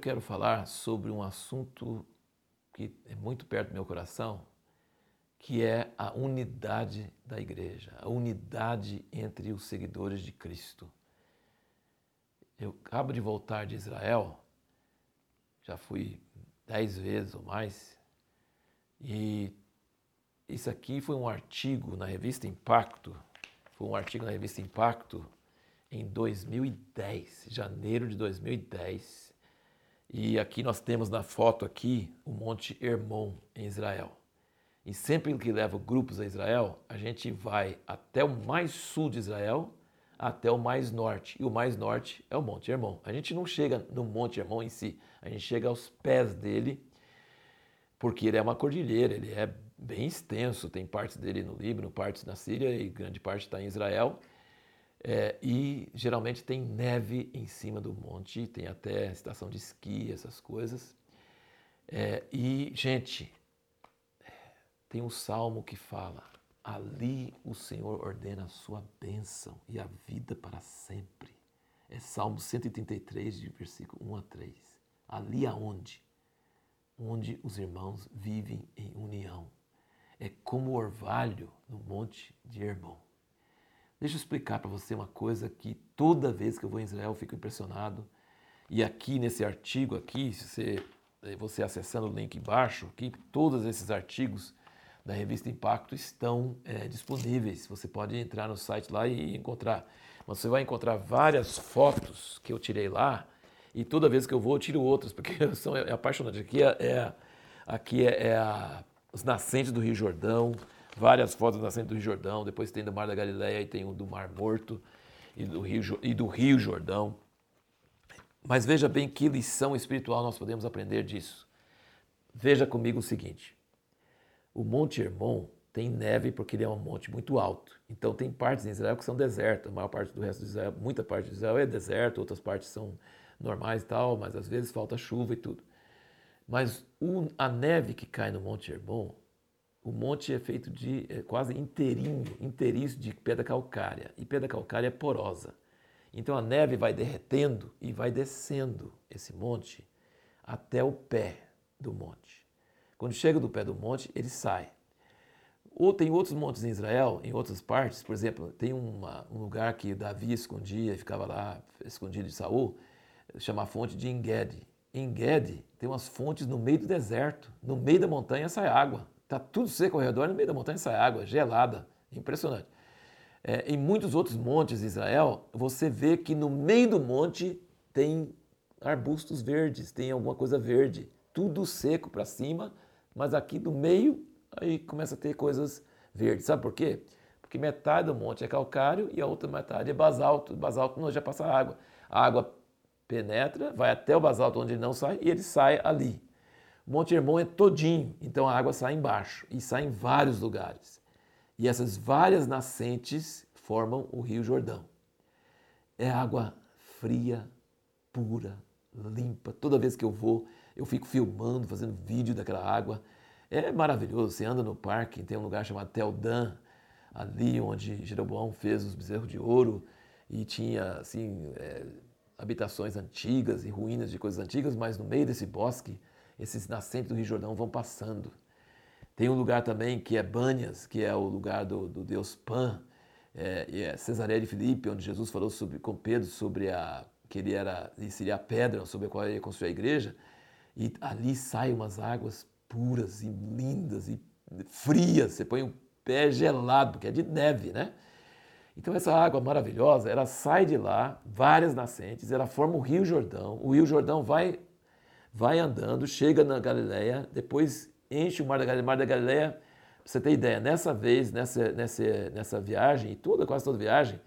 quero falar sobre um assunto que é muito perto do meu coração, que é a unidade da igreja, a unidade entre os seguidores de Cristo. Eu acabo de voltar de Israel, já fui dez vezes ou mais, e isso aqui foi um artigo na revista Impacto, foi um artigo na revista Impacto em 2010, janeiro de 2010. E aqui nós temos na foto aqui o Monte Hermon em Israel. E sempre que levo grupos a Israel, a gente vai até o mais sul de Israel, até o mais norte. E o mais norte é o Monte Hermon. A gente não chega no Monte Hermon em si, a gente chega aos pés dele, porque ele é uma cordilheira, ele é bem extenso, tem partes dele no Líbano, partes na Síria e grande parte está em Israel. É, e geralmente tem neve em cima do monte, tem até estação de esqui, essas coisas. É, e, gente, tem um salmo que fala: Ali o Senhor ordena a sua bênção e a vida para sempre. É Salmo 133, de versículo 1 a 3. Ali aonde? Onde os irmãos vivem em união. É como o orvalho no monte de Hermon. Deixa eu explicar para você uma coisa que toda vez que eu vou em Israel eu fico impressionado. E aqui nesse artigo aqui, se você, eh, você acessando o link embaixo, aqui todos esses artigos da revista Impacto estão é, disponíveis. Você pode entrar no site lá e encontrar. Você vai encontrar várias fotos que eu tirei lá e toda vez que eu vou eu tiro outras porque são é apaixonante. Aqui é, é aqui é, é a, os nascentes do Rio Jordão várias fotos da nascente do Rio Jordão, depois tem do Mar da Galileia e tem o do Mar Morto e do Rio, e do Rio Jordão. Mas veja bem que lição espiritual nós podemos aprender disso. Veja comigo o seguinte: o Monte Hermon tem neve porque ele é um monte muito alto. Então tem partes em Israel que são deserto. A maior parte do resto de Israel, muita parte de Israel é deserto, outras partes são normais e tal, mas às vezes falta chuva e tudo. Mas a neve que cai no Monte Hermon o monte é feito de é quase inteirinho, inteiriço de pedra calcária. E pedra calcária é porosa. Então a neve vai derretendo e vai descendo esse monte até o pé do monte. Quando chega do pé do monte, ele sai. Ou tem outros montes em Israel, em outras partes, por exemplo, tem uma, um lugar que Davi escondia, ficava lá escondido de Saul, chama a fonte de Engedi. Engedi tem umas fontes no meio do deserto, no meio da montanha sai água. Está tudo seco ao redor, no meio da montanha sai água, gelada. Impressionante. É, em muitos outros montes de Israel, você vê que no meio do monte tem arbustos verdes, tem alguma coisa verde. Tudo seco para cima, mas aqui no meio aí começa a ter coisas verdes. Sabe por quê? Porque metade do monte é calcário e a outra metade é basalto. Basalto não já passa água. A água penetra, vai até o basalto onde ele não sai e ele sai ali. Monte Hermon é todinho, então a água sai embaixo e sai em vários lugares. E essas várias nascentes formam o Rio Jordão. É água fria, pura, limpa. Toda vez que eu vou, eu fico filmando, fazendo vídeo daquela água. É maravilhoso. Você anda no parque, tem um lugar chamado Teldan, ali onde Jeroboão fez os bezerros de ouro e tinha assim é, habitações antigas e ruínas de coisas antigas, mas no meio desse bosque esses nascentes do Rio Jordão vão passando. Tem um lugar também que é Banhas, que é o lugar do, do deus Pan, é, e é Cesareia de Filipe, onde Jesus falou sobre, com Pedro sobre a que ele era ele seria a pedra sobre a qual ele ia construir a igreja, e ali saem umas águas puras e lindas e frias. Você põe o pé gelado, porque é de neve, né? Então essa água maravilhosa, ela sai de lá, várias nascentes, ela forma o Rio Jordão. O Rio Jordão vai vai andando, chega na Galileia, depois enche o Mar da Galileia. Mar da Galileia, pra você ter ideia, nessa vez, nessa, nessa, nessa viagem, e toda, quase toda viagem,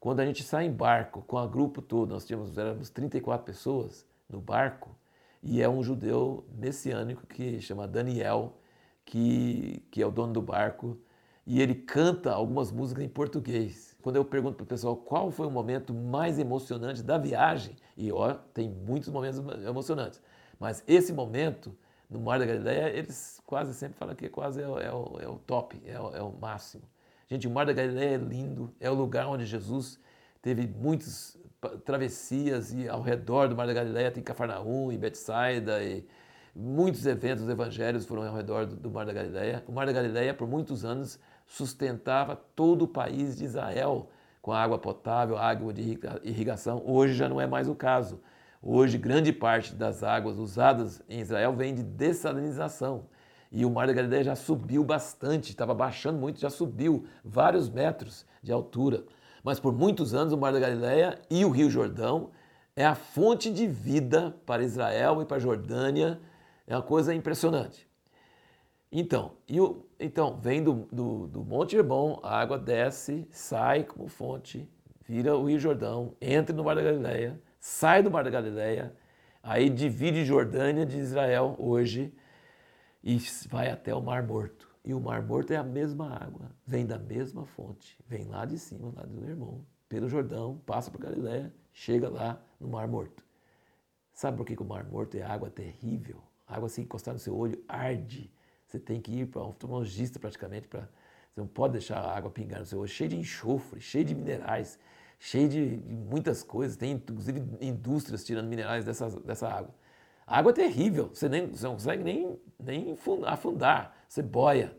quando a gente sai em barco com o grupo todo, nós tínhamos, éramos 34 pessoas no barco, e é um judeu messiânico que chama Daniel, que, que é o dono do barco, e ele canta algumas músicas em português. Quando eu pergunto para o pessoal qual foi o momento mais emocionante da viagem, e ó, tem muitos momentos emocionantes, mas esse momento, no Mar da Galileia, eles quase sempre falam que quase é, é, o, é o, top, é o, é o máximo. Gente, o Mar da Galileia é lindo, é o lugar onde Jesus teve muitas travessias e ao redor do Mar da Galileia tem Cafarnaum e Betsaida e muitos eventos dos evangelhos foram ao redor do, do Mar da Galileia. O Mar da Galileia por muitos anos sustentava todo o país de Israel com água potável, água de irrigação. Hoje já não é mais o caso. Hoje, grande parte das águas usadas em Israel vem de dessalinização. E o Mar da Galileia já subiu bastante, estava baixando muito, já subiu vários metros de altura. Mas por muitos anos o Mar da Galileia e o Rio Jordão é a fonte de vida para Israel e para a Jordânia. É uma coisa impressionante. Então, o, então vem do, do, do Monte Hermon, a água desce, sai como fonte, vira o Rio Jordão, entra no Mar da Galileia, sai do Mar da Galileia, aí divide Jordânia de Israel hoje e vai até o Mar Morto. E o Mar Morto é a mesma água, vem da mesma fonte, vem lá de cima, lá do Irmão, pelo Jordão, passa por Galileia, chega lá no Mar Morto. Sabe por que, o Mar Morto é água terrível? Água se encostar no seu olho arde. Você tem que ir para um oftalmologista praticamente para você não pode deixar a água pingar no seu olho, cheio de enxofre, cheio de minerais cheio de, muitas coisas, tem inclusive indústrias tirando minerais dessa, dessa água. A água é terrível, você, nem, você não consegue nem, nem afundar, você boia.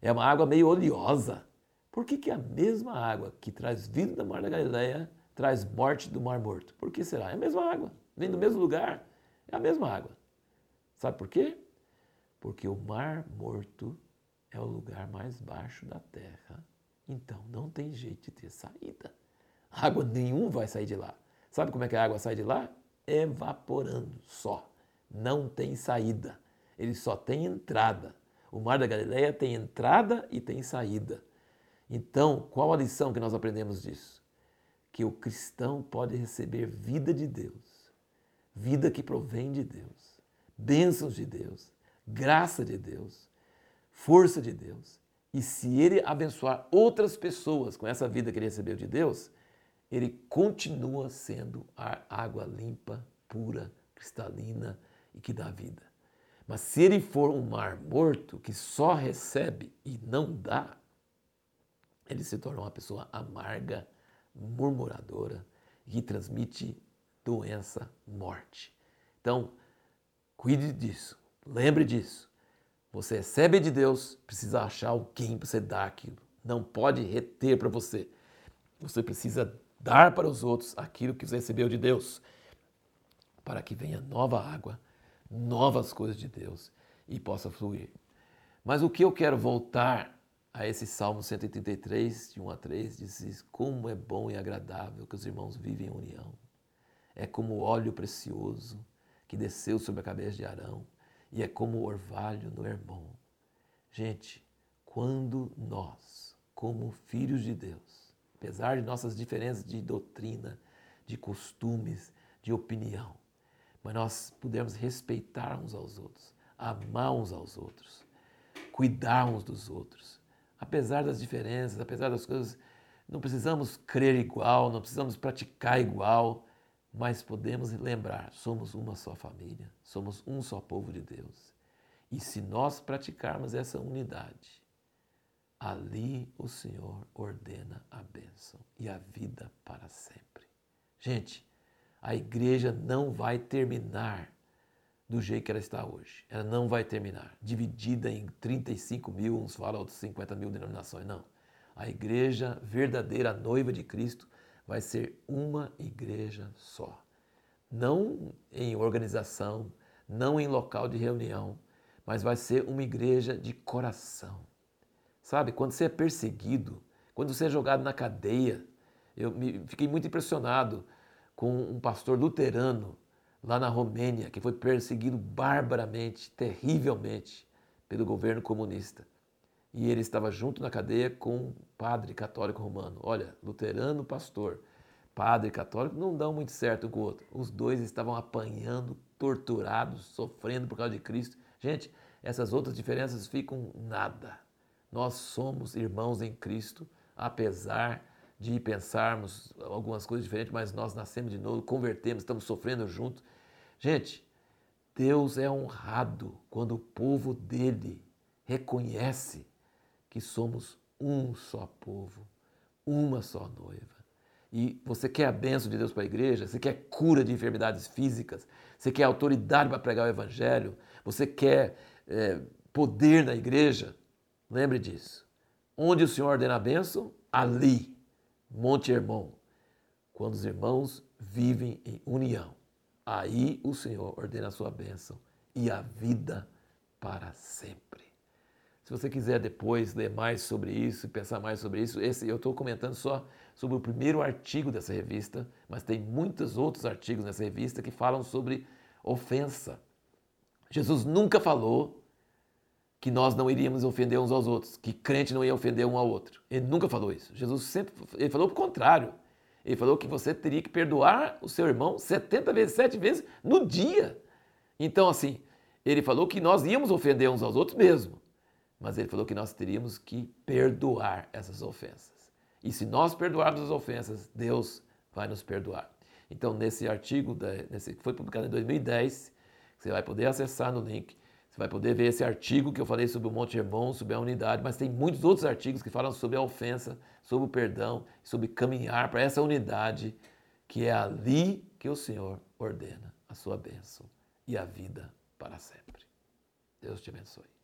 É uma água meio oleosa. Por que, que a mesma água que traz vida da Mar da Galileia traz morte do Mar Morto? Por que será? É a mesma água, vem do mesmo lugar, é a mesma água. Sabe por quê? Porque o Mar Morto é o lugar mais baixo da Terra. Então não tem jeito de ter saída. Água nenhuma vai sair de lá. Sabe como é que a água sai de lá? Evaporando só. Não tem saída. Ele só tem entrada. O Mar da Galileia tem entrada e tem saída. Então, qual a lição que nós aprendemos disso? Que o cristão pode receber vida de Deus, vida que provém de Deus, bênçãos de Deus, graça de Deus, força de Deus. E se ele abençoar outras pessoas com essa vida que ele recebeu de Deus, ele continua sendo a água limpa, pura, cristalina e que dá vida. Mas se ele for um mar morto que só recebe e não dá, ele se torna uma pessoa amarga, murmuradora, que transmite doença, morte. Então, cuide disso, lembre disso. Você recebe de Deus, precisa achar alguém para você dar aquilo. Não pode reter para você. Você precisa dar para os outros aquilo que recebeu de Deus, para que venha nova água, novas coisas de Deus e possa fluir. Mas o que eu quero voltar a esse Salmo 133, de 1 a 3, diz: Como é bom e agradável que os irmãos vivem em união. É como óleo precioso que desceu sobre a cabeça de Arão e é como o orvalho no Hermon. Gente, quando nós, como filhos de Deus, apesar de nossas diferenças de doutrina, de costumes, de opinião, mas nós pudermos respeitar uns aos outros, amar uns aos outros, cuidar uns dos outros, apesar das diferenças, apesar das coisas, não precisamos crer igual, não precisamos praticar igual, mas podemos lembrar, somos uma só família, somos um só povo de Deus. E se nós praticarmos essa unidade, ali o Senhor ordena a bênção e a vida para sempre. Gente, a igreja não vai terminar do jeito que ela está hoje. Ela não vai terminar dividida em 35 mil, uns falam outros 50 mil denominações. Não. A igreja verdadeira, a noiva de Cristo, vai ser uma igreja só. Não em organização, não em local de reunião, mas vai ser uma igreja de coração Sabe, quando você é perseguido, quando você é jogado na cadeia, eu me, fiquei muito impressionado com um pastor luterano lá na Romênia que foi perseguido barbaramente, terrivelmente pelo governo comunista. E ele estava junto na cadeia com um padre católico romano. Olha, luterano, pastor, padre católico não dão muito certo um com o outro. Os dois estavam apanhando, torturados, sofrendo por causa de Cristo. Gente, essas outras diferenças ficam nada. Nós somos irmãos em Cristo, apesar de pensarmos algumas coisas diferentes, mas nós nascemos de novo, convertemos, estamos sofrendo junto. Gente, Deus é honrado quando o povo dele reconhece que somos um só povo, uma só noiva. e você quer a bênção de Deus para a igreja, você quer cura de enfermidades físicas, você quer autoridade para pregar o evangelho, você quer é, poder na igreja, lembre disso. Onde o Senhor ordena a bênção, ali, Monte Hermon, quando os irmãos vivem em união, aí o Senhor ordena a sua bênção e a vida para sempre. Se você quiser depois ler mais sobre isso e pensar mais sobre isso, esse eu estou comentando só sobre o primeiro artigo dessa revista, mas tem muitos outros artigos nessa revista que falam sobre ofensa. Jesus nunca falou que nós não iríamos ofender uns aos outros, que crente não ia ofender um ao outro. Ele nunca falou isso. Jesus sempre ele falou o contrário. Ele falou que você teria que perdoar o seu irmão 70 vezes, 7 vezes no dia. Então, assim, ele falou que nós íamos ofender uns aos outros mesmo mas ele falou que nós teríamos que perdoar essas ofensas. E se nós perdoarmos as ofensas, Deus vai nos perdoar. Então, nesse artigo, nesse, que foi publicado em 2010, você vai poder acessar no link, você vai poder ver esse artigo que eu falei sobre o Monte Hermon, sobre a unidade, mas tem muitos outros artigos que falam sobre a ofensa, sobre o perdão, sobre caminhar para essa unidade, que é ali que o Senhor ordena a sua bênção e a vida para sempre. Deus te abençoe.